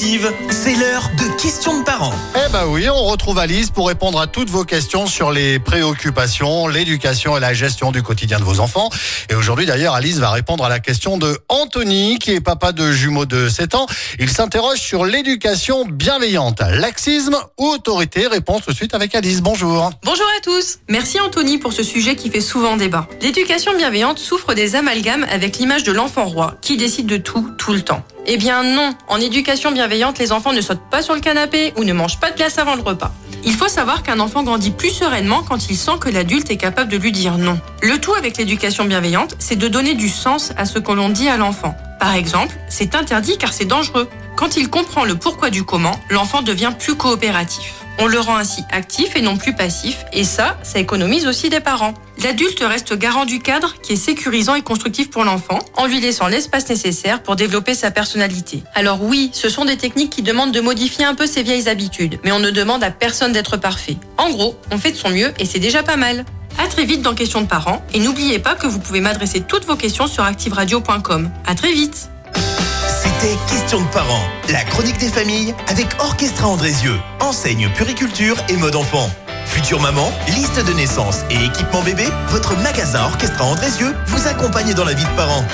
Active, c'est l'heure de questions de parents. Eh ben oui, on retrouve Alice pour répondre à toutes vos questions sur les préoccupations, l'éducation et la gestion du quotidien de vos enfants. Et aujourd'hui d'ailleurs, Alice va répondre à la question de Anthony, qui est papa de jumeaux de 7 ans. Il s'interroge sur l'éducation bienveillante, laxisme ou autorité? Réponse tout de suite avec Alice. Bonjour. Bonjour à tous. Merci Anthony pour ce sujet qui fait souvent débat. L'éducation bienveillante souffre des amalgames avec l'image de l'enfant roi qui décide de tout tout le temps. Eh bien non, en éducation bienveillante, les enfants ne sautent pas sur le canapé ou ne mangent pas de glace avant le repas. Il faut savoir qu'un enfant grandit plus sereinement quand il sent que l'adulte est capable de lui dire non. Le tout avec l'éducation bienveillante, c'est de donner du sens à ce que l'on dit à l'enfant. Par exemple, c'est interdit car c'est dangereux. Quand il comprend le pourquoi du comment, l'enfant devient plus coopératif. On le rend ainsi actif et non plus passif, et ça, ça économise aussi des parents. L'adulte reste garant du cadre qui est sécurisant et constructif pour l'enfant, en lui laissant l'espace nécessaire pour développer sa personnalité. Alors oui, ce sont des techniques qui demandent de modifier un peu ses vieilles habitudes, mais on ne demande à personne d'être parfait. En gros, on fait de son mieux et c'est déjà pas mal. À très vite dans Questions de parents, et n'oubliez pas que vous pouvez m'adresser toutes vos questions sur activeradio.com. À très vite C'était Questions de parents, la chronique des familles avec Orchestra Andrézieux, enseigne puriculture et mode enfant. Future maman, liste de naissance et équipement bébé, votre magasin Orchestra Andrézieux vous accompagne dans la vie de parents.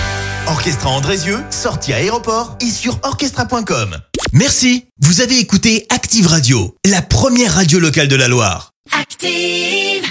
Orchestra Andrézieux, sortie à aéroport et sur orchestra.com. Merci, vous avez écouté Active Radio, la première radio locale de la Loire. Active.